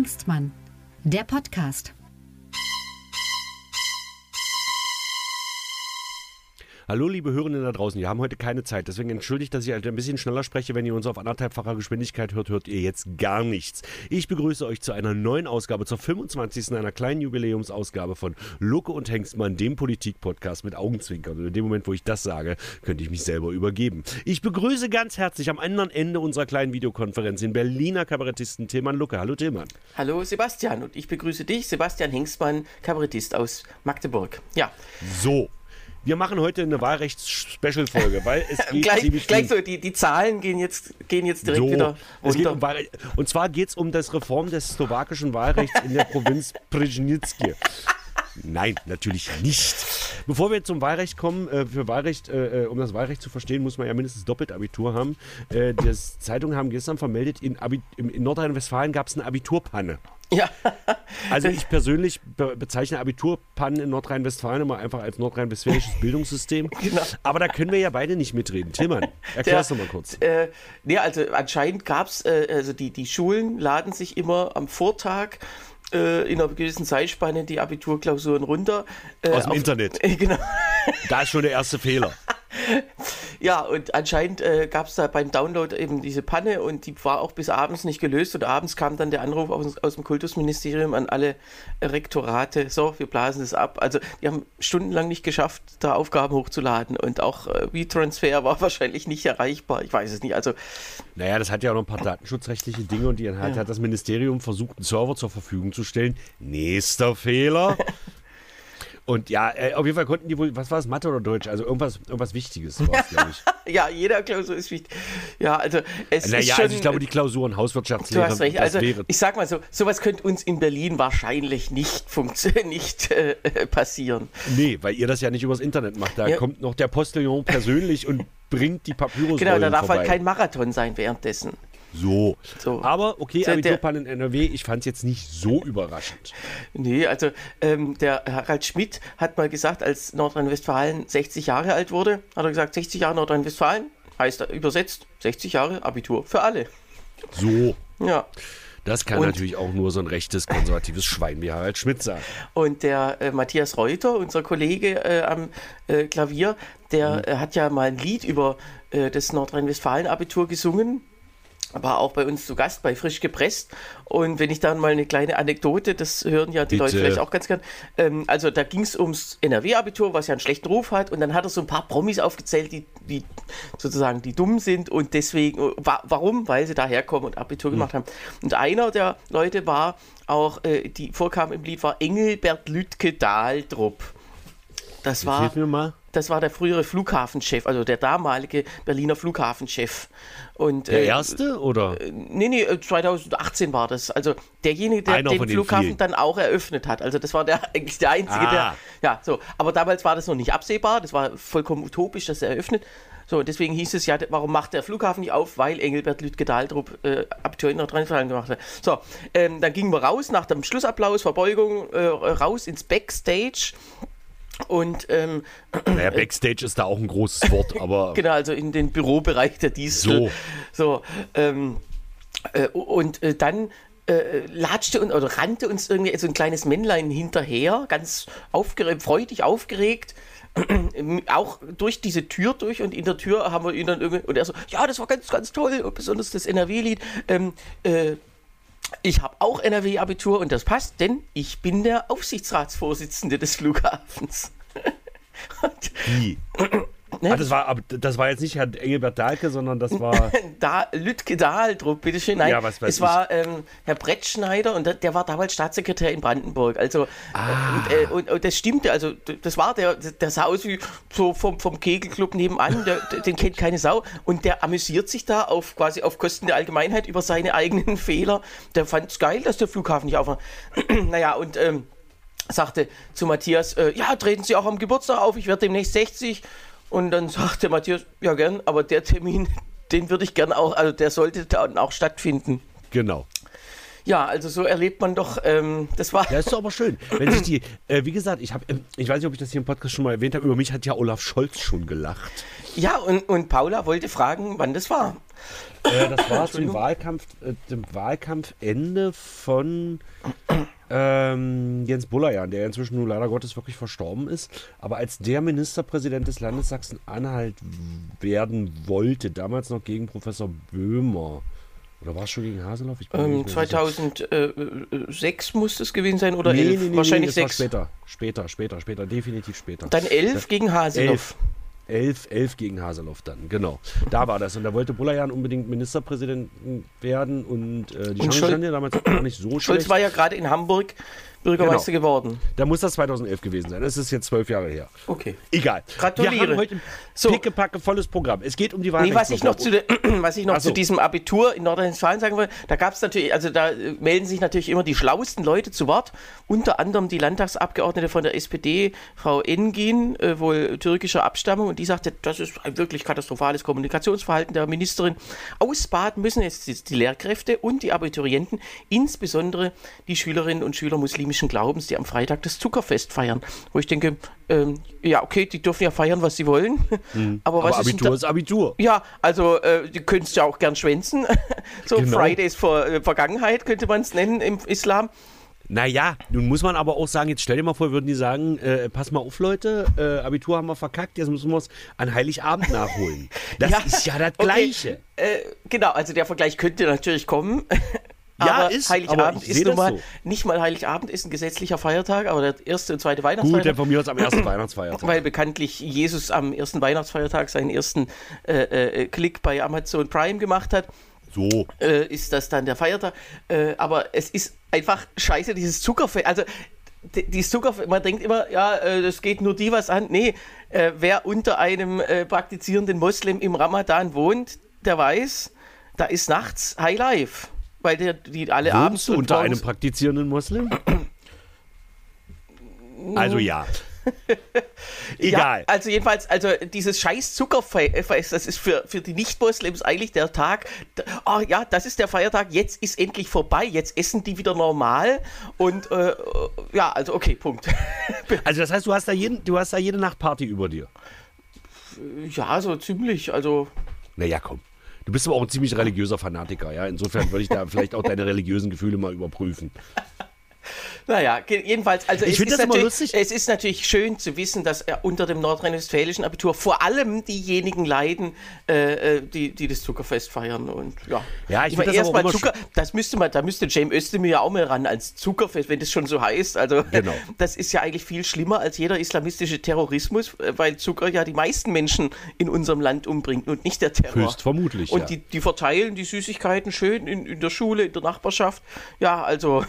Hengstmann, der Podcast. Hallo, liebe Hörenden da draußen. Wir haben heute keine Zeit. Deswegen entschuldigt, dass ich halt ein bisschen schneller spreche. Wenn ihr uns auf anderthalbfacher Geschwindigkeit hört, hört ihr jetzt gar nichts. Ich begrüße euch zu einer neuen Ausgabe, zur 25. einer kleinen Jubiläumsausgabe von Lucke und Hengstmann, dem Politik-Podcast mit Augenzwinkern. Und in dem Moment, wo ich das sage, könnte ich mich selber übergeben. Ich begrüße ganz herzlich am anderen Ende unserer kleinen Videokonferenz den Berliner Kabarettisten Tillmann Lucke. Hallo Tillmann. Hallo Sebastian und ich begrüße dich, Sebastian Hengstmann, Kabarettist aus Magdeburg. Ja. So, wir machen heute eine Wahlrechts-Special-Folge, weil es geht gleich, gleich so, die, die Zahlen gehen jetzt, gehen jetzt direkt so, wieder runter. Um und zwar geht es um das Reform des slowakischen Wahlrechts in der Provinz Prznicki. Nein, natürlich nicht. Bevor wir zum Wahlrecht kommen, äh, für Wahlrecht, äh, äh, um das Wahlrecht zu verstehen, muss man ja mindestens doppelt Abitur haben. Äh, die Zeitungen haben gestern vermeldet, in, in Nordrhein-Westfalen gab es eine Abiturpanne. Ja. also ich persönlich be bezeichne Abiturpannen in Nordrhein-Westfalen immer einfach als nordrhein-westfälisches Bildungssystem. Genau. Aber da können wir ja beide nicht mitreden. Tillmann, erklär's doch mal kurz. Äh, nee, also anscheinend gab es, äh, also die, die Schulen laden sich immer am Vortag äh, in einer gewissen Zeitspanne die Abiturklausuren runter. Äh, Aus dem auf, Internet. Genau. Da ist schon der erste Fehler. Ja, und anscheinend äh, gab es da beim Download eben diese Panne und die war auch bis abends nicht gelöst. Und abends kam dann der Anruf aus, aus dem Kultusministerium an alle Rektorate: So, wir blasen es ab. Also, die haben stundenlang nicht geschafft, da Aufgaben hochzuladen. Und auch äh, WeTransfer war wahrscheinlich nicht erreichbar. Ich weiß es nicht. Also, naja, das hat ja auch noch ein paar datenschutzrechtliche Dinge und die ja. hat das Ministerium versucht, einen Server zur Verfügung zu stellen. Nächster Fehler. Und ja, äh, auf jeden Fall konnten die wohl, was war es, Mathe oder Deutsch? Also irgendwas, irgendwas Wichtiges war glaube ich. ja, jeder Klausur ist wichtig. Ja, also es naja, ist schon, also ich glaube, die Klausuren Hauswirtschaftslehre. Du hast recht. Also ich sag mal so, sowas könnte uns in Berlin wahrscheinlich nicht funktionieren, nicht äh, passieren. Nee, weil ihr das ja nicht übers Internet macht. Da ja. kommt noch der Postillon persönlich und bringt die Papyrus Genau, da darf vorbei. halt kein Marathon sein währenddessen. So. so. Aber okay, so, Abiturpan in NRW, ich fand es jetzt nicht so überraschend. Nee, also ähm, der Harald Schmidt hat mal gesagt, als Nordrhein-Westfalen 60 Jahre alt wurde, hat er gesagt, 60 Jahre Nordrhein-Westfalen heißt übersetzt 60 Jahre Abitur für alle. So. Ja. Das kann und, natürlich auch nur so ein rechtes, konservatives Schwein wie Harald Schmidt sagen. Und der äh, Matthias Reuter, unser Kollege äh, am äh, Klavier, der mhm. Äh, hat ja mal ein Lied über äh, das Nordrhein-Westfalen-Abitur gesungen war auch bei uns zu Gast bei Frisch gepresst. Und wenn ich dann mal eine kleine Anekdote, das hören ja die Bitte. Leute vielleicht auch ganz gern. Ähm, also da ging es ums NRW-Abitur, was ja einen schlechten Ruf hat. Und dann hat er so ein paar Promis aufgezählt, die, die sozusagen die dumm sind und deswegen, wa warum? Weil sie daherkommen und Abitur mhm. gemacht haben. Und einer der Leute war auch, äh, die vorkam im Lied, war Engelbert Lütke Dahldrup. Das war, das war der frühere Flughafenchef, also der damalige Berliner Flughafenchef. Und, der äh, erste oder? Äh, nee, nee, 2018 äh, war das. Also derjenige, der Einer den Flughafen vielen. dann auch eröffnet hat. Also das war der eigentlich der Einzige, ah. der. Ja, so. Aber damals war das noch nicht absehbar. Das war vollkommen utopisch, dass er eröffnet. So, deswegen hieß es ja, warum macht der Flughafen nicht auf? Weil Engelbert Lütke-Dahldrup äh, Abitur in Nordrhein-Westfalen gemacht hat. So, ähm, dann gingen wir raus nach dem Schlussapplaus, Verbeugung, äh, raus ins Backstage. Und ähm, naja, Backstage ist da auch ein großes Wort, aber. genau, also in den Bürobereich der Distel. So. So, ähm, äh, und äh, dann äh, latschte und, oder rannte uns irgendwie so ein kleines Männlein hinterher, ganz aufgeregt, freudig aufgeregt. auch durch diese Tür durch und in der Tür haben wir ihn dann irgendwie und er so, ja, das war ganz, ganz toll, besonders das NRW-Lied. Ähm, äh, ich habe auch NRW-Abitur und das passt, denn ich bin der Aufsichtsratsvorsitzende des Flughafens. Wie? Ne? Ah, das, war, das war jetzt nicht Herr Engelbert Dahlke, sondern das war. da, Lütke Dahldruck, bitteschön. Nein, ja, was weiß es ich. war ähm, Herr Brettschneider und der, der, war damals Staatssekretär in Brandenburg. Also, ah. äh, und, äh, und, das stimmte. Also, das war der, der sah aus wie so vom, vom Kegelclub nebenan. Der, den kennt keine Sau. Und der amüsiert sich da auf quasi auf Kosten der Allgemeinheit über seine eigenen Fehler. Der fand es geil, dass der Flughafen nicht aufmacht. naja, und. Ähm, sagte zu Matthias, äh, ja, treten Sie auch am Geburtstag auf, ich werde demnächst 60. Und dann sagte Matthias, ja gern, aber der Termin, den würde ich gern auch, also der sollte dann auch stattfinden. Genau. Ja, also so erlebt man doch, ähm, das war. Ja, ist doch aber schön. Wenn sich die, äh, wie gesagt, ich habe, ähm, ich weiß nicht, ob ich das hier im Podcast schon mal erwähnt habe, über mich hat ja Olaf Scholz schon gelacht. Ja, und, und Paula wollte fragen, wann das war. Äh, das war zum Wahlkampf, äh, dem Wahlkampfende von ähm, Jens Bullerjan, der inzwischen nun leider Gottes wirklich verstorben ist. Aber als der Ministerpräsident des Landes Sachsen-Anhalt werden wollte, damals noch gegen Professor Böhmer. Oder war es schon gegen Haseloff? Ich bin mir Ähm, nicht mehr sicher. 2006 muss es gewesen sein oder Nee, 11? nee, nee, Wahrscheinlich nee, 6. später. Später, später, später, definitiv später. Dann 11 gegen Haseloff. 11, 11 gegen Haseloff dann, genau. Da war das. Und da wollte Bullerjan unbedingt Ministerpräsident werden und äh, die Schol- standen ja damals auch gar nicht so schlecht. war ja gerade in Hamburg Bürgermeister geworden. Da muss das 2011 gewesen sein. Das ist jetzt zwölf Jahre her. Okay. Egal. Gratuliere. Wir haben heute ein So. pickepacke volles Programm. Es geht um die Nee, was ich noch, zu, de, was ich noch so. zu diesem Abitur in Nordrhein-Westfalen sagen wollte, da gab es natürlich, also da äh, melden sich natürlich immer die schlauesten Leute zu Wort, unter anderem die Landtagsabgeordnete von der SPD, Frau Engin, äh, wohl türkischer Abstammung, und die sagte, das ist ein wirklich katastrophales Kommunikationsverhalten der Ministerin. Ausbaden müssen jetzt die- Lehrkräfte und die Abiturienten, insbesondere die Schülerinnen und Schüler muslimischen Glaubens, die am Freitag das Zuckerfest feiern. Wo ich denke, ähm, ja, okay, die dürfen ja feiern, was sie wollen. Aber was Aber ist Abitur da- ist Abitur. ja, also äh, du könntest ja auch gern schwänzen. so Genau. Fridays vor äh, Vergangenheit könnte man es nennen im Islam. Naja, nun muss man aber auch sagen, jetzt stell dir mal vor, würden die sagen, äh, pass mal auf, Leute, äh, Abitur haben wir verkackt, jetzt müssen wir es an Heiligabend nachholen. Das Ja, ist ja das okay. Gleiche. Äh, genau, also der Vergleich könnte natürlich kommen. Ja, aber ist, Heiligabend aber ich ist nun das mal, so. nicht mal Heiligabend ist ein gesetzlicher Feiertag, aber der erste und zweite Gut, Weihnachtsfeiertag. dann von mir aus am ersten Weihnachtsfeiertag. weil bekanntlich Jesus am ersten Weihnachtsfeiertag seinen ersten äh, äh, Klick bei Amazon Prime gemacht hat. So. äh, ist das dann der Feiertag. Äh, aber es ist einfach scheiße, dieses Zuckerfest. Also, die, dieses Zuckerfest, man denkt immer, ja, äh, das geht nur die was an. Nee, äh, wer unter einem praktizierenden Moslem im Ramadan wohnt, der weiß, da ist nachts High Life. Weil der, die alle abends Wohnst du und unter einem praktizierenden Muslim? Also ja. Egal. Ja, also jedenfalls, also dieses scheiß Zuckerfest, das ist für, für die Nicht-Moslems eigentlich der Tag, oh ja, das ist der Feiertag, jetzt ist endlich vorbei, jetzt essen die wieder normal und äh, ja, also okay, Punkt. Also das heißt, du hast da, jeden, du hast da jede Nacht Party über dir. ja, so ziemlich, also Naja, komm. Du bist aber auch ein ziemlich religiöser Fanatiker, ja. Insofern würde ich da vielleicht auch deine religiösen Gefühle mal überprüfen. Naja, jedenfalls, also Ich es, ist das immer natürlich- lustig. es ist natürlich schön zu wissen, dass er unter dem nordrhein-westfälischen Abitur vor allem diejenigen leiden, äh, äh, die, die das Zuckerfest feiern. Und ja, Ja, ich meine, das aber erstmal Zucker, das müsste man, da müsste Cem Özdemir ja auch mal ran als Zuckerfest, wenn das schon so heißt. Also Genau. das ist ja eigentlich viel schlimmer als jeder islamistische Terrorismus, äh, weil Zucker ja die meisten Menschen in unserem Land umbringt und nicht der Terror. Höchstvermutlich, Und ja. die, die verteilen die Süßigkeiten schön in, in der Schule, in der Nachbarschaft. Ja, also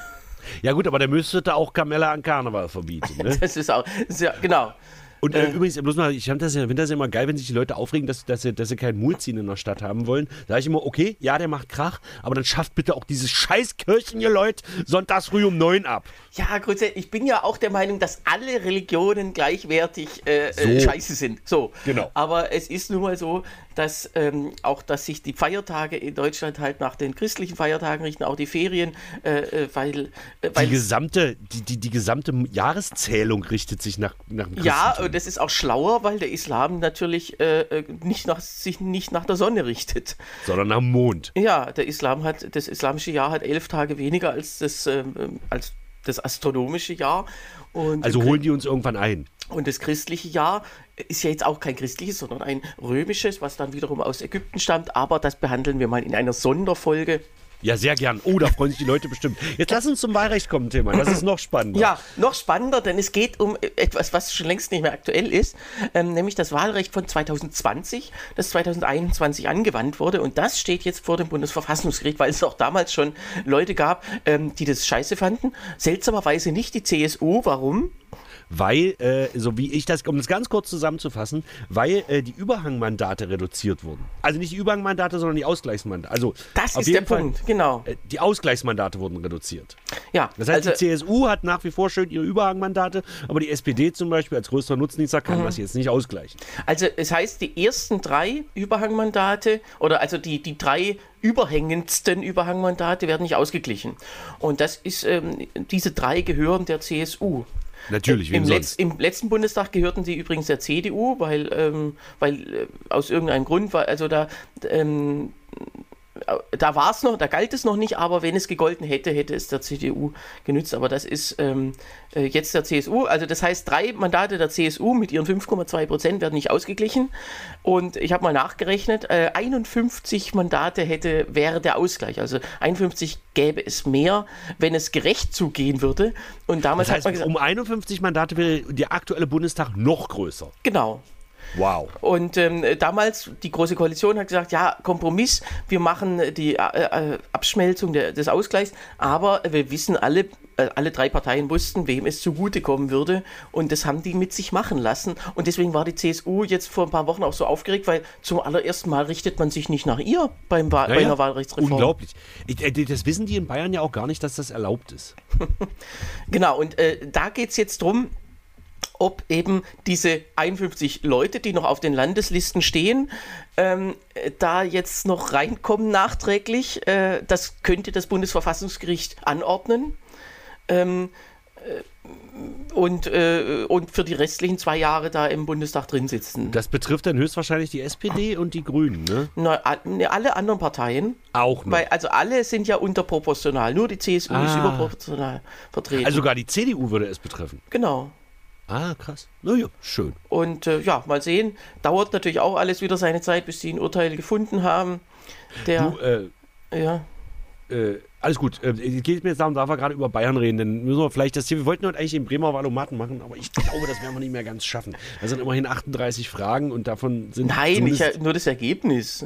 Ja gut, aber der müsste da auch Kamelle an Karneval verbieten. Ne? das ist auch, ja, genau. Und äh, übrigens, bloß mal, ich finde das, ja, find das ja immer geil, wenn sich die Leute aufregen, dass, dass, sie, dass sie keinen Mulzin in der Stadt haben wollen. Da sage ich immer, okay, ja, der macht Krach, aber dann schafft bitte auch dieses scheiß Kirchen, ihr Leute, sonntags früh um neun ab. Ja, grundsätzlich, ich bin ja auch der Meinung, dass alle Religionen gleichwertig äh, äh, So. scheiße sind. So. Genau. Aber es ist nun mal so, dass ähm, auch, dass sich die Feiertage in Deutschland halt nach den christlichen Feiertagen richten, auch die Ferien, äh, äh, weil, äh, Die weil gesamte, die, die, die gesamte Jahreszählung richtet sich nach, nach dem ja, und das ist auch schlauer, weil der Islam natürlich äh, äh, nicht nach, sich nicht nach der Sonne richtet. sondern am Mond. Ja, der Islam hat, das islamische Jahr hat elf Tage weniger als das, ähm, als das astronomische Jahr. Und Also holen die uns irgendwann ein. Und das christliche Jahr ist ja jetzt auch kein christliches, sondern ein römisches, was dann wiederum aus Ägypten stammt. Aber das behandeln wir mal in einer Sonderfolge. Ja, sehr gern. Oh, da freuen sich die Leute bestimmt. Jetzt lass uns zum Wahlrecht kommen, Thema. Das ist noch spannender. Ja, noch spannender, denn es geht um etwas, was schon längst nicht mehr aktuell ist, ähm, nämlich das Wahlrecht von 2020, das 2021 angewandt wurde. Und das steht jetzt vor dem Bundesverfassungsgericht, weil es auch damals schon Leute gab, ähm, die das scheiße fanden. Seltsamerweise nicht die CSU. Warum? Weil, äh, so wie ich das, um das ganz kurz zusammenzufassen, weil äh, die Überhangmandate reduziert wurden. Also nicht die Überhangmandate, sondern die Ausgleichsmandate. Also Das ist der Fall, Punkt, genau. äh, Die Ausgleichsmandate wurden reduziert. Ja, Das heißt, also, die CSU hat nach wie vor schön ihre Überhangmandate, aber die SPD zum Beispiel als größter Nutznießer Mhm. kann das jetzt nicht ausgleichen. also es heißt, die ersten drei Überhangmandate oder also die, die drei überhängendsten Überhangmandate werden nicht ausgeglichen. Und das ist, ähm, diese drei gehören der CSU. Natürlich, wem Im, Letz-? Im letzten Bundestag gehörten sie übrigens der CDU, weil, ähm, weil äh, aus irgendeinem Grund war, also da, ähm, da war es noch, da galt es noch nicht, aber wenn es gegolten hätte, hätte es der CDU genützt. Aber das ist ähm, äh, jetzt der CSU. Also das heißt, drei Mandate der CSU mit ihren 5,2 Prozent werden nicht ausgeglichen. Und ich habe mal nachgerechnet, äh, 51 Mandate hätte, wäre der Ausgleich. Also 51 gäbe es mehr, wenn es gerecht zugehen würde. Und damals Das hat man heißt, gesagt, um 51 Mandate wäre der aktuelle Bundestag noch größer. genau. Wow. Und ähm, damals, die Große Koalition hat gesagt, ja, Kompromiss, wir machen die äh, äh, Abschmelzung der, des Ausgleichs, aber wir wissen alle, äh, alle drei Parteien wussten, wem es zugutekommen würde und das haben die mit sich machen lassen und deswegen war die CSU jetzt vor ein paar Wochen auch so aufgeregt, weil zum allerersten Mal richtet man sich nicht nach ihr beim Wahl, Ja, bei einer Wahlrechtsreform. Unglaublich. Ich, äh, das wissen die in Bayern ja auch gar nicht, dass das erlaubt ist. Genau, und äh, da geht es jetzt drum, ob eben diese 51 Leute, die noch auf den Landeslisten stehen, ähm, äh, da jetzt noch reinkommen nachträglich. Äh, das könnte das Bundesverfassungsgericht anordnen. Ähm, äh, und, äh, und für die restlichen zwei Jahre da im Bundestag drin sitzen. Das betrifft dann höchstwahrscheinlich die SPD und die Grünen, ne? Na, ne, alle anderen Parteien, Auch noch. weil also alle sind ja unterproportional, nur die CSU ist Ah. überproportional vertreten. Also sogar die CDU würde es betreffen. genau. Ah, krass. Naja, schön. Und äh, ja, mal sehen. Dauert natürlich auch alles wieder seine Zeit, bis sie ein Urteil gefunden haben. Der, Du, äh, ja. äh, alles gut. Äh, geht mir jetzt darum, darf wir gerade über Bayern reden, dann müssen wir vielleicht das hier, wir wollten heute eigentlich den Bremer Valomaten machen, aber ich glaube, das werden wir nicht mehr ganz schaffen. Da sind immerhin 38 Fragen und davon sind Nein, ich, nur das Ergebnis.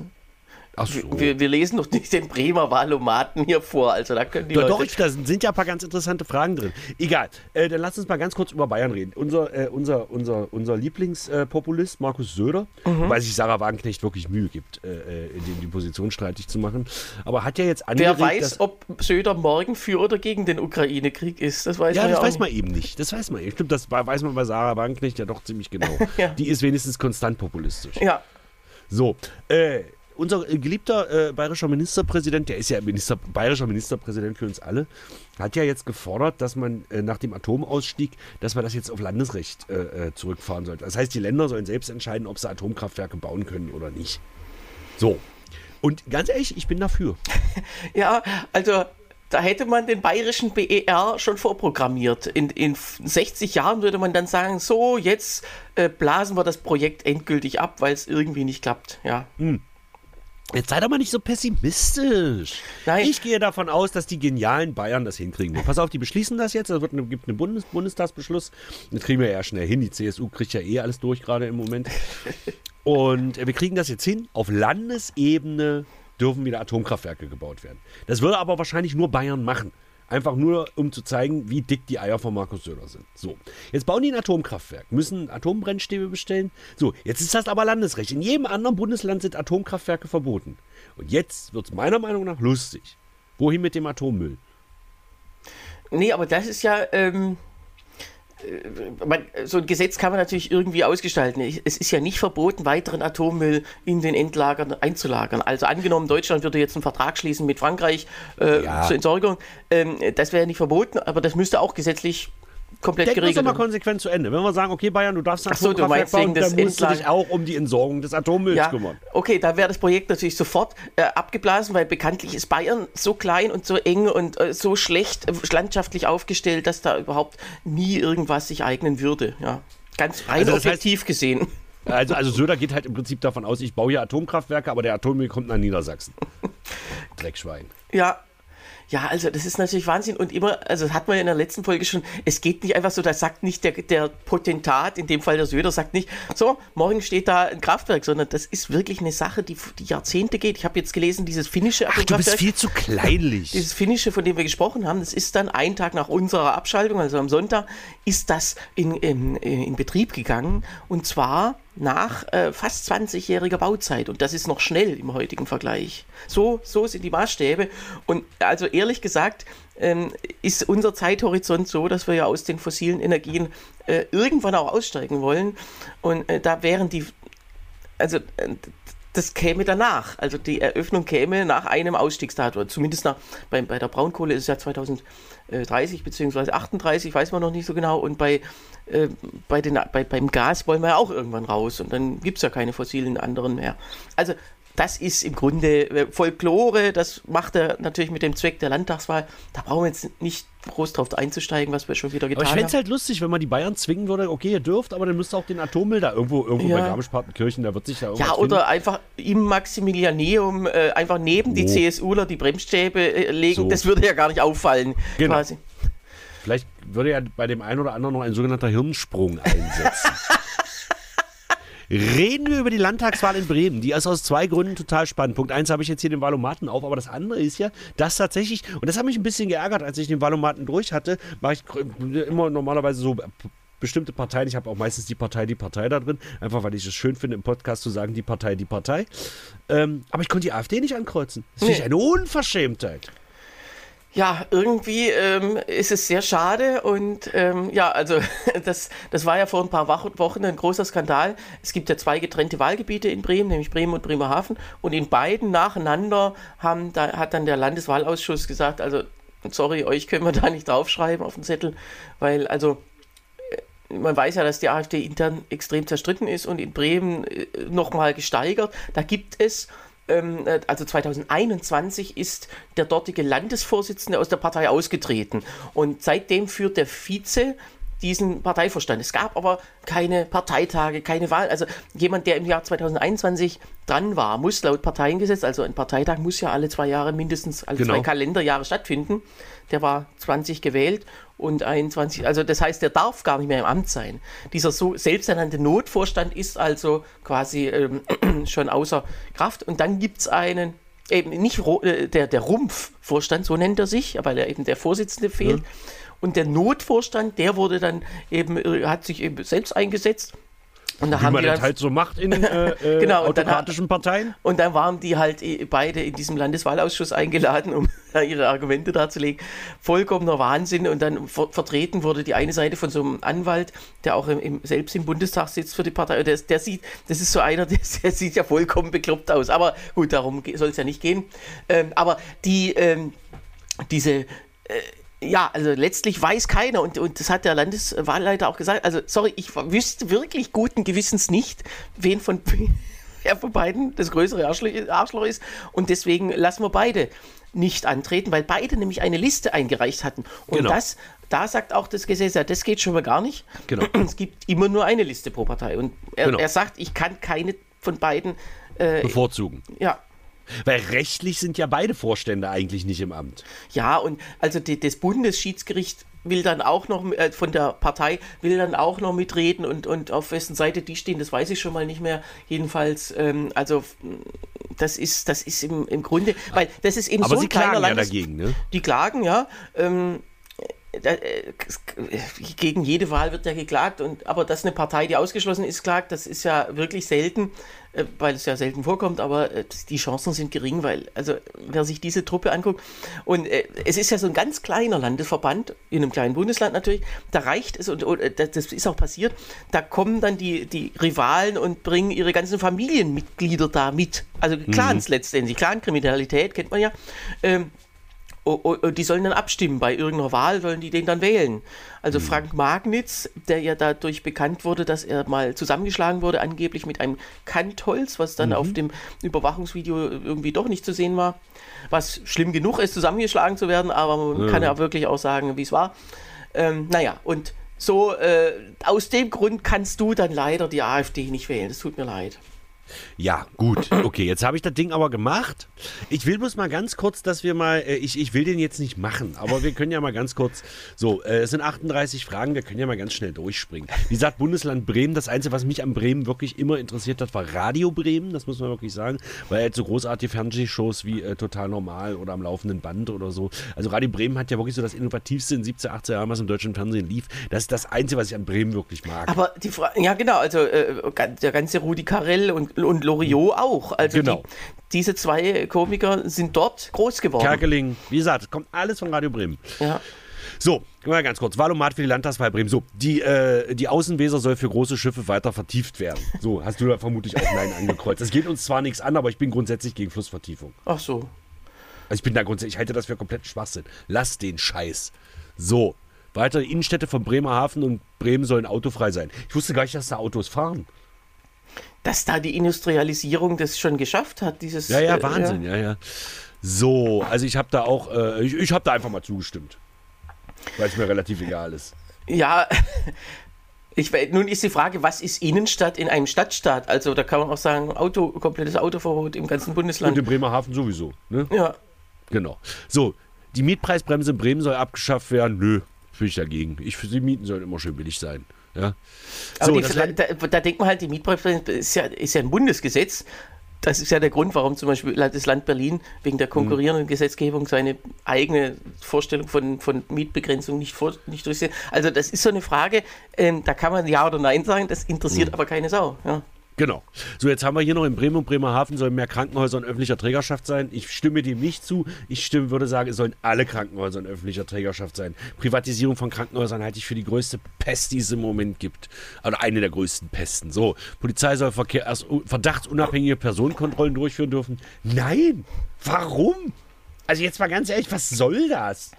Ach so. Wir, wir lesen doch nicht den Bremer Wahlomaten hier vor. Also da können die Doch, Leute. doch, da sind ja ein paar ganz interessante Fragen drin. Egal, äh, dann lass uns mal ganz kurz über Bayern reden. Unser, äh, unser, unser, unser Lieblingspopulist Markus Söder, Mhm. weil sich Sarah Wagenknecht wirklich Mühe gibt, äh, äh, dem die Position streitig zu machen, aber hat ja jetzt Wer angeregt, weiß, dass, ob Söder morgen für oder gegen den Ukraine-Krieg ist. Das weiß Ja, man das ja auch weiß man eben nicht. Das weiß man eben. Stimmt, das weiß man bei Sarah Wagenknecht ja doch ziemlich genau. Ja. Die ist wenigstens konstant populistisch. Ja, So, äh, unser äh, geliebter äh, bayerischer Ministerpräsident, der ist ja Minister, bayerischer Ministerpräsident für uns alle, hat ja jetzt gefordert, dass man äh, nach dem Atomausstieg, dass man das jetzt auf Landesrecht äh, äh, zurückfahren sollte. Das heißt, die Länder sollen selbst entscheiden, ob sie Atomkraftwerke bauen können oder nicht. So. Und ganz ehrlich, ich bin dafür. ja, also da hätte man den bayerischen BER schon vorprogrammiert. In, in 60 Jahren würde man dann sagen, so, jetzt äh, blasen wir das Projekt endgültig ab, weil es irgendwie nicht klappt. Ja. Jetzt sei doch mal nicht so pessimistisch. Nein. Ich gehe davon aus, dass die genialen Bayern das hinkriegen. Pass auf, die beschließen das jetzt. Es wird eine, gibt einen Bundes Bundestagsbeschluss. Das kriegen wir ja schnell hin. Die CSU kriegt ja eh alles durch gerade im Moment. Und wir kriegen das jetzt hin. Auf Landesebene dürfen wieder Atomkraftwerke gebaut werden. Das würde aber wahrscheinlich nur Bayern machen. Einfach nur, um zu zeigen, wie dick die Eier von Markus Söder sind. So, jetzt bauen die ein Atomkraftwerk, müssen Atombrennstäbe bestellen. So, jetzt ist das aber Landesrecht. In jedem anderen Bundesland sind Atomkraftwerke verboten. Und jetzt wird es meiner Meinung nach lustig. Wohin mit dem Atommüll? Nee, aber das ist ja. Ähm, äh, man, so ein Gesetz kann man natürlich irgendwie ausgestalten. Es ist ja nicht verboten, weiteren Atommüll in den Endlagern einzulagern. Also angenommen, Deutschland würde jetzt einen Vertrag schließen mit Frankreich äh, Ja. zur Entsorgung. Ähm, das wäre ja nicht verboten, aber das müsste auch gesetzlich komplett Denken geregelt mal werden. konsequent zu Ende. Wenn wir sagen, okay, Bayern, du darfst ein Ach so, du meinst bauen, dann musst du Endlager- dich auch um die Entsorgung des Atommülls Ja, kümmern. okay, da wäre das Projekt natürlich sofort äh, abgeblasen, weil bekanntlich ist Bayern so klein und so eng und äh, so schlecht äh, landschaftlich aufgestellt, dass da überhaupt nie irgendwas sich eignen würde. Ja. Ganz rein Also das heißt- objektiv gesehen. Also, also Söder geht halt im Prinzip davon aus, ich baue hier Atomkraftwerke, aber der Atommüll kommt nach Niedersachsen. Dreckschwein. Ja. Ja, also das ist natürlich Wahnsinn und immer, also das hat man ja in der letzten Folge schon, es geht nicht einfach so, da sagt nicht der, der Potentat, in dem Fall der Söder, sagt nicht, so, morgen steht da ein Kraftwerk, sondern das ist wirklich eine Sache, die, die Jahrzehnte geht. Ich habe jetzt gelesen, dieses finnische Ach, du bist viel zu kleinlich. Dieses finnische, von dem wir gesprochen haben, das ist dann einen Tag nach unserer Abschaltung, also am Sonntag, ist das in, in, in Betrieb gegangen und zwar nach äh, fast 20-jähriger Bauzeit. Und das ist noch schnell im heutigen Vergleich. So, so sind die Maßstäbe. Und also ehrlich gesagt, ähm, ist unser Zeithorizont so, dass wir ja aus den fossilen Energien äh, irgendwann auch aussteigen wollen. Und äh, da wären die, also äh, das käme danach. Also die Eröffnung käme nach einem Ausstiegsdatum. Zumindest nach, bei, bei der Braunkohle ist es ja 2030 bzw. 38, weiß man noch nicht so genau. Und bei, äh, bei den, bei, beim Gas wollen wir ja auch irgendwann raus. Und dann gibt es ja keine fossilen anderen mehr. Also das ist im Grunde äh, Folklore, das macht er natürlich mit dem Zweck der Landtagswahl. Da brauchen wir jetzt nicht groß drauf einzusteigen, was wir schon wieder getan haben. Aber ich fände es halt lustig, wenn man die Bayern zwingen würde, okay, ihr dürft, aber dann müsst ihr auch den Atommüll da irgendwo, irgendwo Ja. bei Garmisch-Partenkirchen, da wird sich ja irgendwas Ja, oder finden. einfach im Maximilianeum äh, einfach neben die Oh. CSUler die Bremsstäbe äh, legen. So. Das würde ja gar nicht auffallen. Genau. Quasi. Vielleicht würde ja bei dem einen oder anderen noch ein sogenannter Hirnsprung einsetzen. Reden wir über die Landtagswahl in Bremen. Die ist aus zwei Gründen total spannend. Punkt eins habe ich jetzt hier den Valomaten auf, aber das andere ist ja, dass tatsächlich, und das hat mich ein bisschen geärgert, als ich den Valomaten durch hatte, mache ich immer normalerweise so bestimmte Parteien. Ich habe auch meistens die Partei, die Partei da drin, einfach weil ich es schön finde, im Podcast zu sagen, die Partei, die Partei. Ähm, aber ich konnte die AfD nicht ankreuzen. Das finde ich eine Unverschämtheit. Ja, irgendwie ähm, ist es sehr schade und ähm, ja, also das, das war ja vor ein paar Wochen ein großer Skandal. Es gibt ja zwei getrennte Wahlgebiete in Bremen, nämlich Bremen und Bremerhaven und in beiden nacheinander haben, da hat dann der Landeswahlausschuss gesagt, also sorry, euch können wir da nicht draufschreiben auf den Zettel, weil also äh, man weiß ja, dass die AfD intern extrem zerstritten ist und in Bremen äh, nochmal gesteigert. Da gibt es, ähm, äh, also 2021 ist der dortige Landesvorsitzende aus der Partei ausgetreten. Und seitdem führt der Vize diesen Parteivorstand. Es gab aber keine Parteitage, keine Wahl. Also jemand, der im Jahr 2021 dran war, muss laut Parteiengesetz, also ein Parteitag muss ja alle zwei Jahre mindestens, alle Genau. zwei Kalenderjahre stattfinden. Der war 20 gewählt und 21, also das heißt, der darf gar nicht mehr im Amt sein. Dieser so selbsternannte Notvorstand ist also quasi ähm, schon außer Kraft. Und dann gibt es einen, eben nicht äh, der, der Rumpfvorstand, so nennt er sich, weil er eben der Vorsitzende fehlt. Und der Notvorstand, der wurde dann eben, äh, hat sich eben selbst eingesetzt. Und da Wie haben man die das halt so macht in äh, äh, Genau, und dann autokratischen Parteien. und dann waren die halt eh beide in diesem Landeswahlausschuss eingeladen, um ihre Argumente darzulegen. Vollkommener Wahnsinn. Und dann ver vertreten wurde die eine Seite von so einem Anwalt, der auch im, im, selbst im Bundestag sitzt für die Partei. Der, der sieht, das ist so einer, der, der sieht ja vollkommen bekloppt aus. Aber gut, darum soll es ja nicht gehen. Ähm, aber die, ähm, diese, äh, ja, also letztlich weiß keiner und, und das hat der Landeswahlleiter auch gesagt. Also, sorry, ich wüsste wirklich guten Gewissens nicht, wen von, wer von beiden das größere Arschloch, ist. Und deswegen lassen wir beide nicht antreten, weil beide nämlich eine Liste eingereicht hatten. Und Genau. das, da sagt auch das Gesetz, ja, das geht schon mal gar nicht. Genau. Es gibt immer nur eine Liste pro Partei. Und er, Genau. er sagt, ich kann keine von beiden, äh, bevorzugen. ja, Weil rechtlich sind ja beide Vorstände eigentlich nicht im Amt. Ja, und also die, das Bundesschiedsgericht will dann auch noch, äh, von der Partei, will dann auch noch mitreden und, und auf wessen Seite die stehen, das weiß ich schon mal nicht mehr. Jedenfalls, ähm, also f- das ist, das ist im, im Grunde, weil das ist eben Aber so sie ein kleiner klagen ja Landes dagegen, ne? Die klagen, ja. Ähm, äh, gegen jede Wahl wird ja geklagt, und, aber dass eine Partei, die ausgeschlossen ist, klagt, das ist ja wirklich selten, weil es ja selten vorkommt, aber äh, die Chancen sind gering, weil, also wer sich diese Truppe anguckt, und äh, es ist ja so ein ganz kleiner Landesverband, in einem kleinen Bundesland natürlich, da reicht es, und, und äh, das ist auch passiert, da kommen dann die, die Rivalen und bringen ihre ganzen Familienmitglieder da mit, also Clans letztendlich, Clankriminalität kennt man ja, ähm, die sollen dann abstimmen bei irgendeiner Wahl, sollen die den dann wählen. Also Frank Magnitz, der ja dadurch bekannt wurde, dass er mal zusammengeschlagen wurde, angeblich mit einem Kantholz, was dann auf dem Überwachungsvideo irgendwie doch nicht zu sehen war. Was schlimm genug ist, zusammengeschlagen zu werden, aber man kann ja wirklich auch sagen, wie es war. Ähm, naja, und so, äh, aus dem Grund kannst du dann leider die AfD nicht wählen. Das tut mir leid. Ja, gut. Okay, jetzt habe ich das Ding aber gemacht. Ich will bloß mal ganz kurz, dass wir mal, äh, ich, ich will den jetzt nicht machen, aber wir können ja mal ganz kurz, so, äh, es sind 38 Fragen, wir können ja mal ganz schnell durchspringen. Wie gesagt, Bundesland Bremen, das Einzige, was mich an Bremen wirklich immer interessiert hat, war Radio Bremen, das muss man wirklich sagen, weil halt so großartige Fernsehshows wie äh, Total Normal oder am laufenden Band oder so. Also Radio Bremen hat ja wirklich so das Innovativste in 17, 18 Jahren, was im deutschen Fernsehen lief. Das ist das Einzige, was ich an Bremen wirklich mag. Aber die Frage, ja genau, also äh, der ganze Rudi Carell und, und Loriot auch. Also Genau. die, diese zwei Komiker sind dort groß geworden. Kerkeling, wie gesagt, kommt alles von Radio Bremen. Ja. So, mal ganz kurz. Wahlomat für die Landtagswahl Bremen. So, die, äh, die Außenweser soll für große Schiffe weiter vertieft werden. So, hast du da vermutlich auch Nein angekreuzt. Das geht uns zwar nichts an, aber ich bin grundsätzlich gegen Flussvertiefung. Ach so. Also ich bin da grundsätzlich, ich halte das für komplett Schwachsinn. Lass den Scheiß. So, weitere Innenstädte von Bremerhaven und Bremen sollen autofrei sein. Ich wusste gar nicht, dass da Autos fahren. Dass da die Industrialisierung das schon geschafft hat, dieses. Ja, ja, äh, Wahnsinn, ja, ja. So, also ich habe da auch, äh, ich, ich habe da einfach mal zugestimmt. Weil es mir relativ egal ist. Ja, ich, nun ist die Frage, was ist Innenstadt in einem Stadtstaat? Also da kann man auch sagen, Auto, komplettes Autoverbot im ganzen Und Bundesland. in Bremerhaven sowieso. Ne? Ja, Genau. So, die Mietpreisbremse in Bremen soll abgeschafft werden. Nö, bin ich dagegen. Ich für die Mieten sollen immer schön billig sein. Ja. aber So, die, da, da, denkt man halt, die Mietpreisbremse ist ja, ist ja ein Bundesgesetz. Das ist ja der Grund, warum zum Beispiel das Land Berlin wegen der konkurrierenden Gesetzgebung seine eigene Vorstellung von, von Mietbegrenzung nicht, vor, nicht durchsetzt. Also das ist so eine Frage, ähm, da kann man Ja oder Nein sagen, das interessiert aber keine Sau. Ja. Genau. So, jetzt haben wir hier noch in Bremen und Bremerhaven sollen mehr Krankenhäuser in öffentlicher Trägerschaft sein. Ich stimme dem nicht zu. Ich stimme, würde sagen, es sollen alle Krankenhäuser in öffentlicher Trägerschaft sein. Privatisierung von Krankenhäusern halte ich für die größte Pest, die es im Moment gibt. Also eine der größten Pesten. So, Polizei soll Verkehr, erst verdachtsunabhängige Personenkontrollen durchführen dürfen. Nein! Warum? Also jetzt mal ganz ehrlich, was soll das?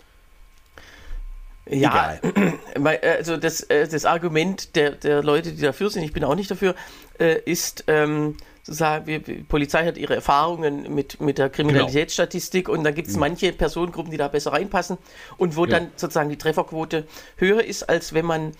Ja, weil, äh, also das, äh, das Argument der, der Leute, die dafür sind, ich bin auch nicht dafür, äh, ist ähm, zu sagen, wir, die Polizei hat ihre Erfahrungen mit, mit der Kriminalitätsstatistik und dann gibt es manche Personengruppen, die da besser reinpassen und wo Ja. dann sozusagen die Trefferquote höher ist, als wenn man,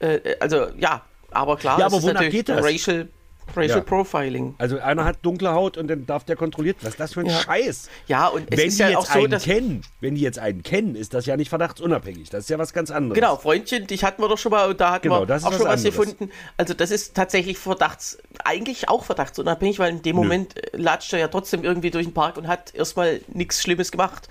äh, also ja, aber klar, Ja, es aber ist wonach natürlich geht das? Racial, Racial Ja. Profiling. Also einer hat dunkle Haut und dann darf der kontrolliert. Was ist das für ein Ja. Scheiß? Ja, und es wenn ist die ja jetzt auch so, einen dass kennen, wenn die jetzt einen kennen, ist das ja nicht verdachtsunabhängig. Das ist ja was ganz anderes. Genau, Freundchen, dich hatten wir doch schon mal und da hatten Genau, wir auch schon was anderes. gefunden. Also das ist tatsächlich verdachts, eigentlich auch verdachtsunabhängig, weil in dem Moment äh, latscht er ja trotzdem irgendwie durch den Park und hat erstmal nichts Schlimmes gemacht.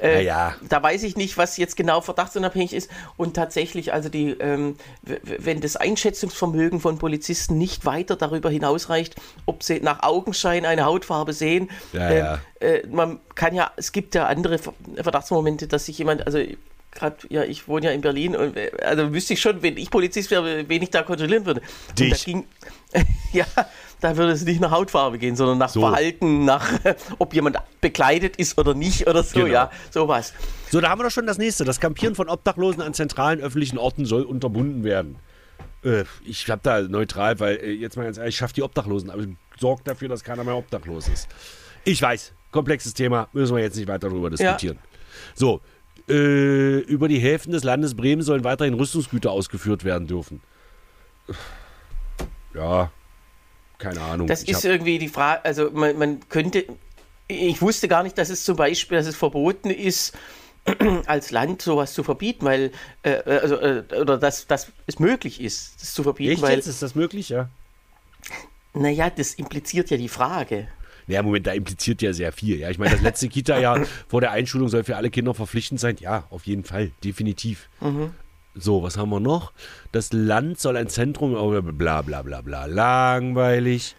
Äh, Naja. Da weiß ich nicht, was jetzt genau verdachtsunabhängig ist. Und tatsächlich, also die, ähm, wenn das Einschätzungsvermögen von Polizisten nicht weiter darüber hinausreicht, ob sie nach Augenschein eine Hautfarbe sehen, Ja, äh, ja. äh, man kann ja, es gibt ja andere Ver- Verdachtsmomente, dass sich jemand, also gerade, ja, ich wohne ja in Berlin und äh, also wüsste ich schon, wenn ich Polizist wäre, wen ich da kontrollieren würde. Und da Dich. ging, ja, da würde es nicht nach Hautfarbe gehen, sondern nach So. Verhalten, nach ob jemand bekleidet ist oder nicht oder so, Genau. ja, sowas. So, da haben wir doch schon das nächste. Das Campieren von Obdachlosen an zentralen öffentlichen Orten soll unterbunden werden. Äh, ich habe da neutral, weil äh, jetzt mal ganz ehrlich, ich schaffe die Obdachlosen, aber sorgt dafür, dass keiner mehr obdachlos ist. Ich weiß, komplexes Thema, müssen wir jetzt nicht weiter darüber diskutieren. So, äh, über die Häfen des Landes Bremen sollen weiterhin Rüstungsgüter ausgeführt werden dürfen. Ja, keine Ahnung. Das Ich ist irgendwie die Frage, also man, man könnte, ich wusste gar nicht, dass es zum Beispiel, dass es verboten ist, als Land sowas zu verbieten, weil, äh, also, äh, oder dass, dass es möglich ist, das zu verbieten, Echt weil, jetzt? Ist das möglich, ja? naja, das impliziert ja die Frage. Ja, Moment, da impliziert ja sehr viel. Ja, ich meine, das letzte Kita-Jahr vor der Einschulung soll für alle Kinder verpflichtend sein. Ja, auf jeden Fall, definitiv. So, was haben wir noch? Das Land soll ein Zentrum, oh, bla bla bla bla, langweilig.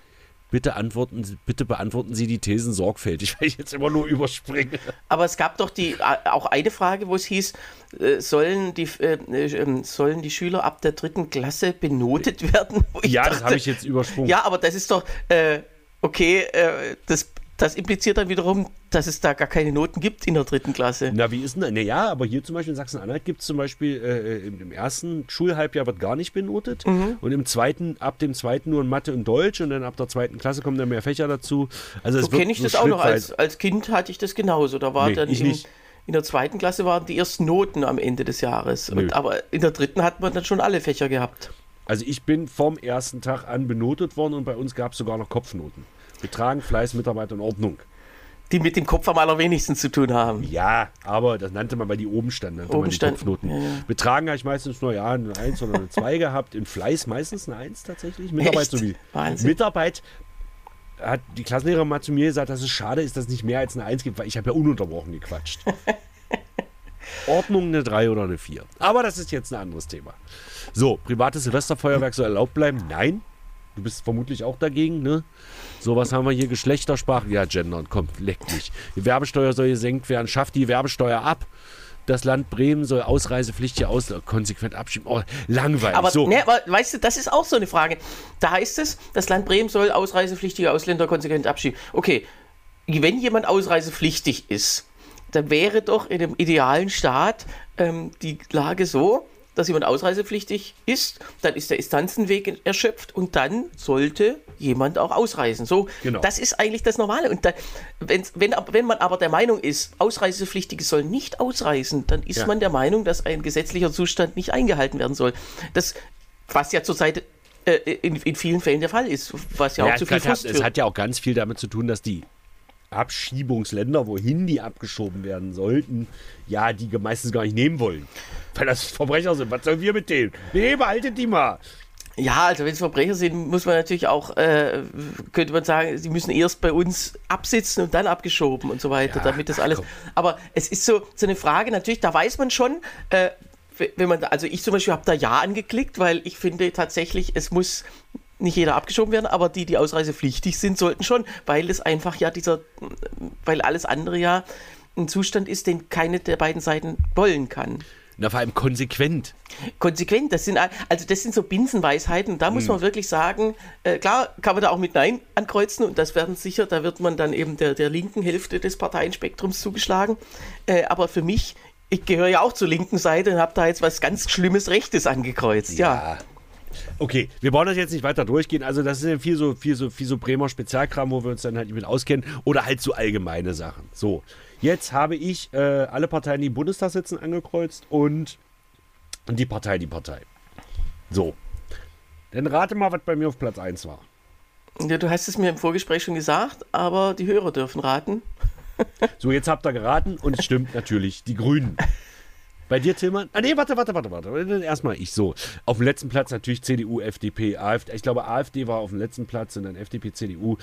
Bitte, antworten, bitte beantworten Sie die Thesen sorgfältig, weil ich jetzt immer nur überspringe. Aber es gab doch die, auch eine Frage, wo es hieß, äh, sollen die, äh, äh, sollen die Schüler ab der dritten Klasse benotet werden? Ja, das dachte, habe ich jetzt übersprungen. Ja, aber das ist doch, äh, okay, äh, das, das impliziert dann wiederum, dass es da gar keine Noten gibt in der dritten Klasse. Na, wie ist denn das? Naja, aber hier zum Beispiel in Sachsen-Anhalt gibt es zum Beispiel äh, im, im ersten Schulhalbjahr wird gar nicht benotet Mhm. und im zweiten, ab dem zweiten nur in Mathe und Deutsch und dann ab der zweiten Klasse kommen dann mehr Fächer dazu. Also So kenne ich das auch noch. Als, als Kind hatte ich das genauso. Da war Nee, dann ich im, nicht. in der zweiten Klasse waren die ersten Noten am Ende des Jahres. Und, aber in der dritten hat man dann schon alle Fächer gehabt. Also ich bin vom ersten Tag an benotet worden und bei uns gab es sogar noch Kopfnoten. Betragen, Fleiß, Mitarbeit und Ordnung. Die mit dem Kopf am allerwenigsten zu tun haben. Ja, aber das nannte man, weil die oben standen, nannte Oben man Kopfnoten. ja, ja. Betragen habe ich meistens nur ja eine 1 oder eine 2 gehabt. In Fleiß meistens eine 1 tatsächlich. Mitarbeit Echt? sowie. Wahnsinn. Mitarbeit hat die Klassenlehrerin mal zu mir gesagt, dass es schade ist, dass es nicht mehr als eine 1 gibt, weil ich habe ja ununterbrochen gequatscht. Ordnung eine 3 oder eine 4. Aber das ist jetzt ein anderes Thema. So, privates Silvesterfeuerwerk soll erlaubt bleiben? Nein. Du bist vermutlich auch dagegen, ne? So, was haben wir hier? Geschlechtersprache? Ja, gendern, komm, leck dich. Die Werbesteuer soll gesenkt werden. Schafft die Werbesteuer ab. Das Land Bremen soll ausreisepflichtige aus konsequent abschieben. Oh, langweilig. Aber, so. ne, aber weißt du, das ist auch so eine Frage. Da heißt es, das Land Bremen soll ausreisepflichtige Ausländer konsequent abschieben. Okay, wenn jemand ausreisepflichtig ist, dann wäre doch in dem idealen Staat ähm, die Lage so, dass jemand ausreisepflichtig ist, dann ist der Instanzenweg erschöpft und dann sollte jemand auch ausreisen. So, Genau. das ist eigentlich das Normale. Und da, wenn, wenn man aber der Meinung ist, Ausreisepflichtige sollen nicht ausreisen, dann ist Ja. man der Meinung, dass ein gesetzlicher Zustand nicht eingehalten werden soll. Das, was ja zurzeit äh, in, in vielen Fällen der Fall ist, was ja, Ja, auch zu es, viel hat, es hat ja auch ganz viel damit zu tun, dass die Abschiebungsländer, wohin die abgeschoben werden sollten, ja, die meistens gar nicht nehmen wollen. Weil das Verbrecher sind. Was sollen wir mit denen? Nee, behaltet die mal. Ja, also wenn es Verbrecher sind, muss man natürlich auch, äh, könnte man sagen, sie müssen erst bei uns absitzen und dann abgeschoben und so weiter, Ja, damit das alles. komm. Aber es ist so, so eine Frage, natürlich, da weiß man schon, äh, wenn man, da- also ich zum Beispiel habe da Ja angeklickt, weil ich finde tatsächlich, es muss nicht jeder abgeschoben werden, aber die, die ausreisepflichtig sind, sollten schon, weil es einfach ja dieser, weil alles andere ja ein Zustand ist, den keine der beiden Seiten wollen kann Na, vor allem konsequent. konsequent. Das sind, also das sind so Binsenweisheiten. Da Hm. muss man wirklich sagen, äh, klar kann man da auch mit Nein ankreuzen und das werden sicher, da wird man dann eben der, der linken Hälfte des Parteienspektrums zugeschlagen. Äh, aber für mich, ich gehöre ja auch zur linken Seite und habe da jetzt was ganz Schlimmes Rechtes angekreuzt. Ja. Okay, wir wollen das jetzt nicht weiter durchgehen. Also, das ist ja viel so, viel so, viel so Bremer Spezialkram, wo wir uns dann halt nicht mit auskennen. Oder halt so allgemeine Sachen. So, jetzt habe ich äh, alle Parteien, die im Bundestag sitzen, angekreuzt und die Partei, die Partei. So. Dann rate mal, was bei mir auf Platz 1 war. ja. Du hast es mir im Vorgespräch schon gesagt, aber die Hörer dürfen raten. So, jetzt habt ihr geraten und es stimmt natürlich, die Grünen. Bei dir, Tillmann? Ah, nee, warte, warte, warte, warte. Erstmal ich so. Auf dem letzten Platz natürlich CDU, FDP, AfD. Ich glaube, AfD war auf dem letzten Platz und dann FDP, CDU.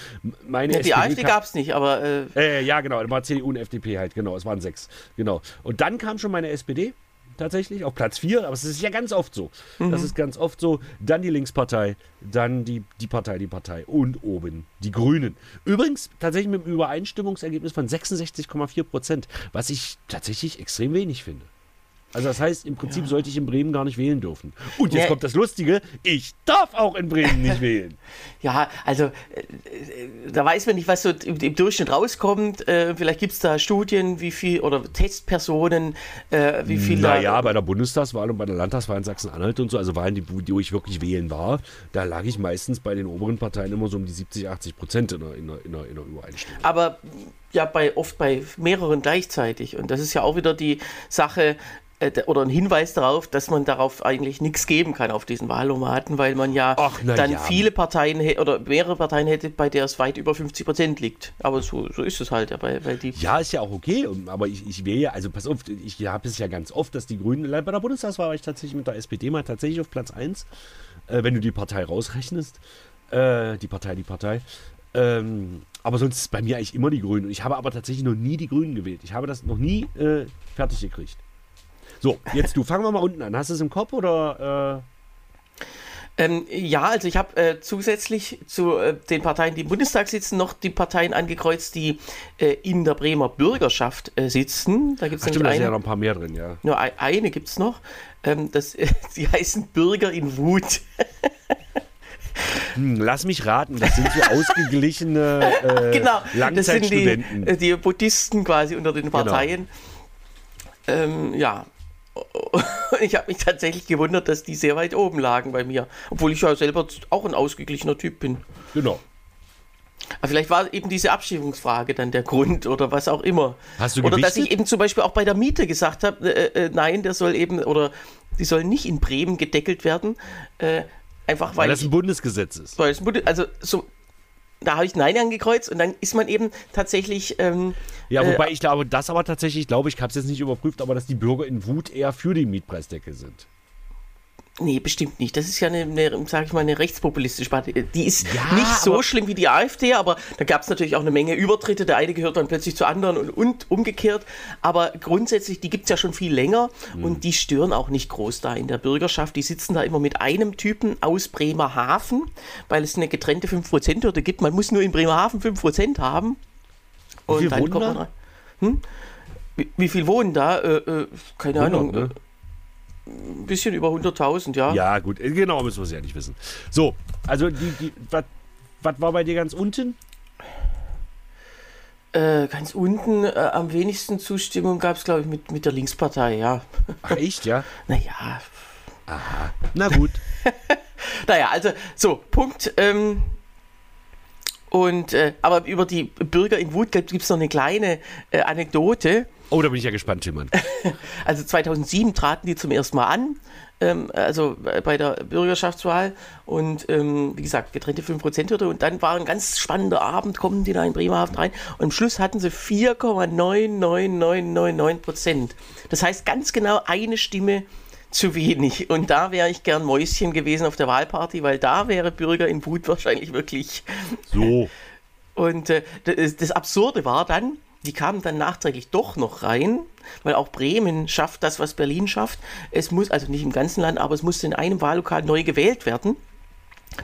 Meine Ja, die SPD AfD gab es nicht, aber äh, Äh, ja, genau. War CDU und FDP halt, genau. Es waren sechs. Genau. Und dann kam schon meine SPD tatsächlich auf Platz vier. Aber es ist ja ganz oft so. Das ist ganz oft so. Dann die Linkspartei, dann die, die Partei, die Partei und oben die Grünen. Übrigens tatsächlich mit einem Übereinstimmungsergebnis von 66,4 Prozent, was ich tatsächlich extrem wenig finde. Also das heißt, im Prinzip sollte ich in Bremen gar nicht wählen dürfen. Und jetzt Nee. kommt das Lustige, ich darf auch in Bremen nicht wählen. Ja, also äh, da weiß man nicht, was so im, im Durchschnitt rauskommt. Äh, vielleicht gibt es da Studien, wie viel oder Testpersonen, äh, wie viel da. Naja, bei der Bundestagswahl und bei der Landtagswahl in Sachsen-Anhalt und so, also Wahlen, die, wo ich wirklich wählen war, da lag ich meistens bei den oberen Parteien immer so um die 70, 80 Prozent in der, in der, in der, in der Übereinstimmung. Aber ja, bei, oft bei mehreren gleichzeitig. Und das ist ja auch wieder die Sache oder ein Hinweis darauf, dass man darauf eigentlich nichts geben kann auf diesen Wahlomaten, weil man ja Ach, dann ja. viele Parteien oder mehrere Parteien hätte, bei der es weit über 50 Prozent liegt. Aber so, so ist es halt, ja, weil, weil die. Ja, ist ja auch okay, aber ich, ich wähle ja, also pass auf, ich habe es ja ganz oft, dass die Grünen, bei der Bundestagswahl war ich tatsächlich mit der SPD mal tatsächlich auf Platz 1, äh, wenn du die Partei rausrechnest. Äh, die Partei, die Partei. Ähm, aber sonst ist bei mir eigentlich immer die Grünen. Und ich habe aber tatsächlich noch nie die Grünen gewählt. Ich habe das noch nie äh, fertig gekriegt. So, jetzt du, fangen wir mal unten an. Hast du es im Kopf oder? Ähm, ja, also ich habe äh, zusätzlich zu äh, den Parteien, die im Bundestag sitzen, noch die Parteien angekreuzt, die äh, in der Bremer Bürgerschaft äh, sitzen. Da gibt Äh, es da sind ja noch ein paar mehr drin, ja. Nur ei- eine gibt es noch. Ähm, das, die heißen Bürger in Wut. Hm, lass mich raten, das sind so ausgeglichene äh, genau, das sind die, Langzeitstudenten. äh, die Buddhisten quasi unter den Parteien. Ähm, ja. Und ich habe mich tatsächlich gewundert, dass die sehr weit oben lagen bei mir. Obwohl ich ja selber auch ein ausgeglichener Typ bin. Genau. Aber vielleicht war eben diese Abschiebungsfrage dann der Grund oder was auch immer. Hast du Oder dass gewichtet? ich eben zum Beispiel auch bei der Miete gesagt habe, äh, äh, nein, der soll eben, oder die soll nicht in Bremen gedeckelt werden, äh, Einfach Weil weil, das ein Bundesgesetz ist. weil es also so, da habe ich Nein angekreuzt und dann ist man eben tatsächlich, ähm, Ja, Äh, wobei ich glaube, das aber tatsächlich, glaube ich, ich habe es jetzt nicht überprüft, aber dass die Bürger in Wut eher für die Mietpreisdecke sind. Nee, bestimmt nicht. Das ist ja eine, eine sage ich mal, eine rechtspopulistische Partei. Die ist Ja, nicht so schlimm wie die AfD, aber da gab es natürlich auch eine Menge Übertritte. Der eine gehört dann plötzlich zu anderen und, und umgekehrt. Aber grundsätzlich, die gibt es ja schon viel länger Mhm. und die stören auch nicht groß da in der Bürgerschaft. Die sitzen da immer mit einem Typen aus Bremerhaven, weil es eine getrennte 5%-Hürde gibt. Man muss nur in Bremerhaven 5% haben. Und dann wohnen kommt da? man rein. Hm? Wie, wie viel wohnen da? Äh, äh, keine 100, Ahnung. ne? Ein bisschen über 100.000, ja. Ja, gut, äh, genau müssen wir es ja nicht wissen. So, also was war bei dir ganz unten? Äh, ganz unten äh, am wenigsten Zustimmung gab es, glaube ich, mit, mit der Linkspartei, ja. Ach, echt, ja? Naja, Na gut. naja, also so, Punkt. Ähm, und, äh, aber über die Bürger in Wut gibt es noch eine kleine äh, Anekdote. Oh, da bin ich ja gespannt, Timmann. Also 2007 traten die zum ersten Mal an, ähm, also äh, bei der Bürgerschaftswahl und ähm, wie gesagt, getrennte 5%-Hürde und dann war ein ganz spannender Abend, kommen die da in Bremerhaven rein und am Schluss hatten sie 4,99999%. Das heißt ganz genau eine Stimme zu wenig und da wäre ich gern Mäuschen gewesen auf der Wahlparty, weil da wäre Bürger in Wut wahrscheinlich wirklich So. und äh, das, das Absurde war dann, die kamen dann nachträglich doch noch rein, weil auch Bremen schafft das, was Berlin schafft. Es muss, also nicht im ganzen Land, aber es musste in einem Wahllokal neu gewählt werden.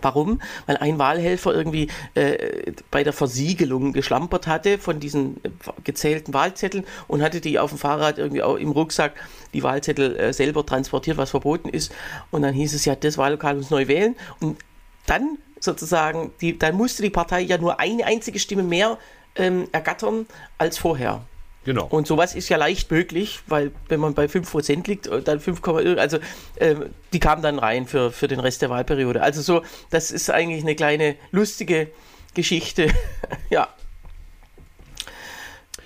Warum? Weil ein Wahlhelfer irgendwie äh, bei der Versiegelung geschlampert hatte von diesen äh, gezählten Wahlzetteln und hatte die auf dem Fahrrad irgendwie auch im Rucksack die Wahlzettel äh, selber transportiert, was verboten ist. Und dann hieß es ja, das Wahllokal muss neu wählen. Und dann sozusagen, die, dann musste die Partei ja nur eine einzige Stimme mehr ähm, ergattern als vorher. Genau. Und sowas ist ja leicht möglich, weil wenn man bei 5% liegt, äh, dann 5, irgend- also ähm, die kamen dann rein für, für den Rest der Wahlperiode. Also so, das ist eigentlich eine kleine lustige Geschichte. ja.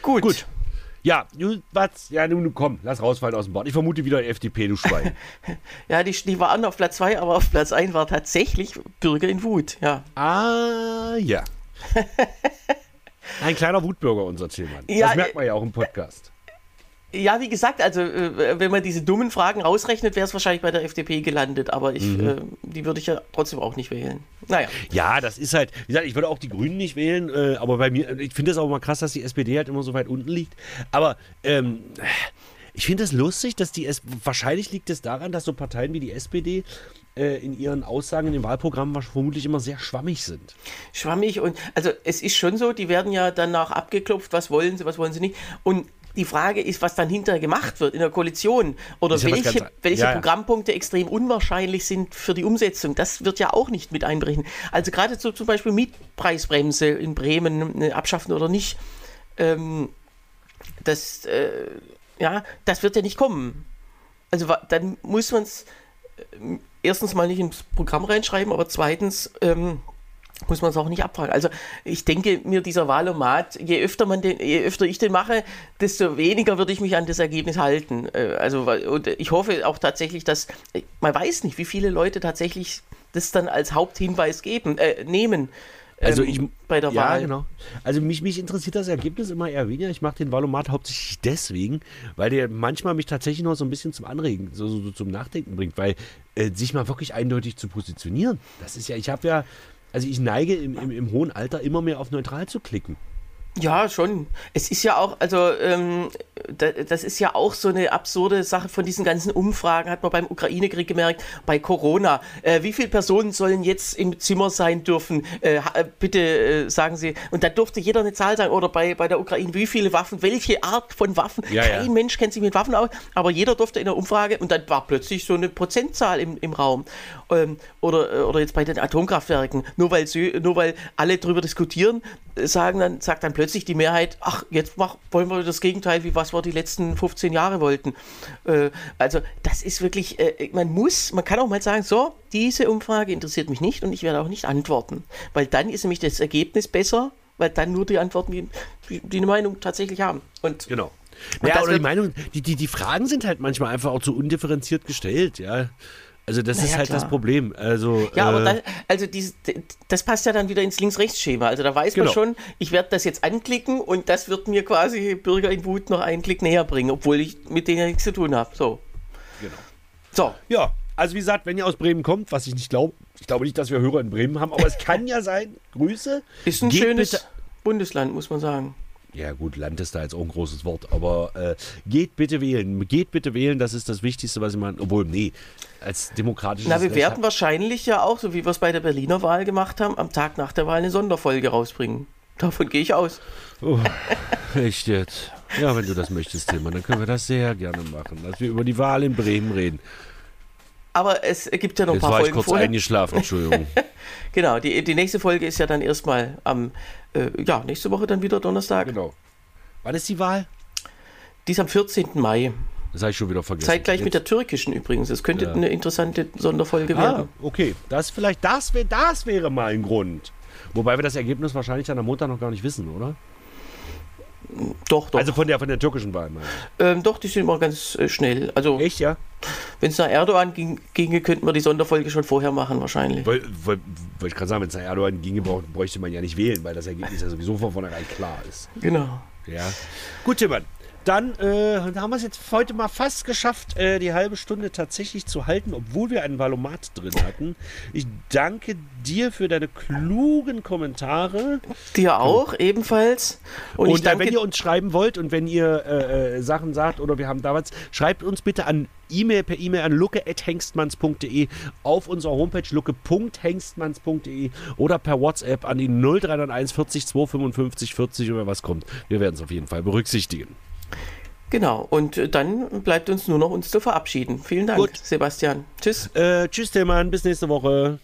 Gut. Gut. Ja, du, was? Ja, nun komm, lass rausfallen aus dem Bord. Ich vermute wieder FDP, du Schwein. Ja, die, die waren auf Platz 2, aber auf Platz 1 war tatsächlich Bürger in Wut. Ja. ah, ja. Ein kleiner Wutbürger, unser Tillmann. Ja, das merkt man ja auch im Podcast. Ja, wie gesagt, also äh, wenn man diese dummen Fragen rausrechnet, wäre es wahrscheinlich bei der FDP gelandet, aber ich, Mhm. äh, die würde ich ja trotzdem auch nicht wählen. Naja. Ja, das ist halt, wie gesagt, ich würde auch die Grünen nicht wählen, äh, aber bei mir, ich finde es auch mal krass, dass die SPD halt immer so weit unten liegt. Aber ähm, ich finde es lustig, dass die, S wahrscheinlich liegt es daran, dass so Parteien wie die SPD äh, in ihren Aussagen in den Wahlprogrammen wahrscheinlich vermutlich immer sehr schwammig sind. schwammig und also es ist schon so, die werden ja danach abgeklopft, was wollen sie, was wollen sie nicht. Und die Frage ist, was dann hinterher gemacht wird in der Koalition oder ja welche, ganz- welche ja, ja. Programmpunkte extrem unwahrscheinlich sind für die Umsetzung. Das wird ja auch nicht mit einbrechen. Also gerade so zum Beispiel Mietpreisbremse in Bremen äh, abschaffen oder nicht, ähm, das, äh, ja, das wird ja nicht kommen. Also dann muss man es erstens mal nicht ins Programm reinschreiben, aber zweitens ähm, muss man es auch nicht abfragen. Also ich denke mir, dieser Wahlomat, je öfter man den, je öfter ich den mache, desto weniger würde ich mich an das Ergebnis halten. Äh, Also und ich hoffe auch tatsächlich, dass man weiß nicht, wie viele Leute tatsächlich das dann als Haupthinweis geben, äh, nehmen. Also ähm, ich bei der ja, Wahl. genau. Also mich, mich interessiert das Ergebnis immer eher weniger. Ich mache den Valomat hauptsächlich deswegen, weil der manchmal mich tatsächlich noch so ein bisschen zum Anregen, so, so, so zum Nachdenken bringt, weil äh, sich mal wirklich eindeutig zu positionieren. Das ist ja, ich habe ja, also ich neige im, im, im hohen Alter immer mehr auf neutral zu klicken. Ja, schon. Es ist ja auch, also ähm, da, das ist ja auch so eine absurde Sache von diesen ganzen Umfragen, hat man beim Ukraine-Krieg gemerkt, bei Corona. Äh, wie viele Personen sollen jetzt im Zimmer sein dürfen? Äh, äh, bitte äh, sagen Sie. Und da durfte jeder eine Zahl sagen. Oder bei, bei der Ukraine, wie viele Waffen, welche Art von Waffen? Ja, ja. Kein Mensch kennt sich mit Waffen aus, aber jeder durfte in der Umfrage und dann war plötzlich so eine Prozentzahl im, im Raum. Ähm, oder, oder jetzt bei den Atomkraftwerken, nur weil, sie, nur weil alle darüber diskutieren, äh, sagen dann, sagt dann plötzlich die Mehrheit, ach, jetzt mach, wollen wir das Gegenteil, wie was wir die letzten 15 Jahre wollten. Äh, also das ist wirklich, äh, man muss, man kann auch mal sagen, so, diese Umfrage interessiert mich nicht und ich werde auch nicht antworten. Weil dann ist nämlich das Ergebnis besser, weil dann nur die Antworten, die, die eine Meinung tatsächlich haben. Und Genau. Ja, oder die Meinung, die, die, die Fragen sind halt manchmal einfach auch zu undifferenziert gestellt, ja. Also das Na ist halt klar. das Problem. Also, Ja, aber äh, da, also dies, das passt ja dann wieder ins Links-Rechts-Schema. Also da weiß Genau. man schon, ich werde das jetzt anklicken und das wird mir quasi Bürger in Wut noch einen Klick näher bringen, obwohl ich mit denen ja nichts zu tun habe. So. Genau. So. Ja, also wie gesagt, wenn ihr aus Bremen kommt, was ich nicht glaube, ich glaube nicht, dass wir Hörer in Bremen haben, aber es kann ja sein. Grüße. Ist ein Geht schönes bitte- Bundesland, muss man sagen. Ja gut, Land ist da jetzt auch ein großes Wort, aber äh, geht bitte wählen. Geht bitte wählen, das ist das Wichtigste, was ich meine. Obwohl, nee, als demokratisches Na, wir Recht werden wahrscheinlich ja auch, so wie wir es bei der Berliner Wahl gemacht haben, am Tag nach der Wahl eine Sonderfolge rausbringen. Davon gehe ich aus. Oh, echt jetzt. Ja, wenn du das möchtest, Tilman, dann können wir das sehr gerne machen. Dass wir über die Wahl in Bremen reden. Aber es gibt ja noch ein Jetzt paar war ich Folgen kurz vorher. eingeschlafen, Entschuldigung. Genau, die, die nächste Folge ist ja dann erstmal am, äh, ja, nächste Woche dann wieder Donnerstag. genau. Wann ist die Wahl? Die ist am 14. Mai. Das habe ich schon wieder vergessen. Zeitgleich mit Jetzt- der türkischen übrigens. Es könnte Ja. eine interessante Sonderfolge Ah, werden. okay. Das vielleicht, das, wär, das wäre mal ein Grund. Wobei wir das Ergebnis wahrscheinlich dann am Montag noch gar nicht wissen, oder? Doch, doch. Also von der, von der türkischen Wahl, meine ähm, doch, die sind immer ganz äh, schnell. Also. Echt, ja? wenn es nach Erdogan ging, ginge, könnten wir die Sonderfolge schon vorher machen, wahrscheinlich. Wollte wollt, wollt ich gerade sagen, wenn es nach Erdogan ginge, brauch- bräuchte man ja nicht wählen, weil das Ergebnis ja sowieso von vornherein klar ist. Genau. Ja. Gut, Timmann. Dann äh, haben wir es jetzt heute mal fast geschafft, äh, die halbe Stunde tatsächlich zu halten, obwohl wir einen Valomat drin hatten. Ich danke dir für deine klugen Kommentare. Dir auch, ebenfalls. Und, Und, dann, danke, wenn ihr uns schreiben wollt und wenn ihr äh, äh, Sachen sagt oder wir haben da was, schreibt uns bitte an E-Mail per E-Mail an lucke.hengstmanns.de auf unserer Homepage lucke.hengstmanns.de oder per WhatsApp an die 0391 40 255 40 oder was kommt. Wir werden es auf jeden Fall berücksichtigen. Genau. Und äh, dann bleibt uns nur noch uns zu verabschieden. Vielen Dank, Gut. Sebastian. Tschüss. Äh, tschüss, Tillmann, bis nächste Woche.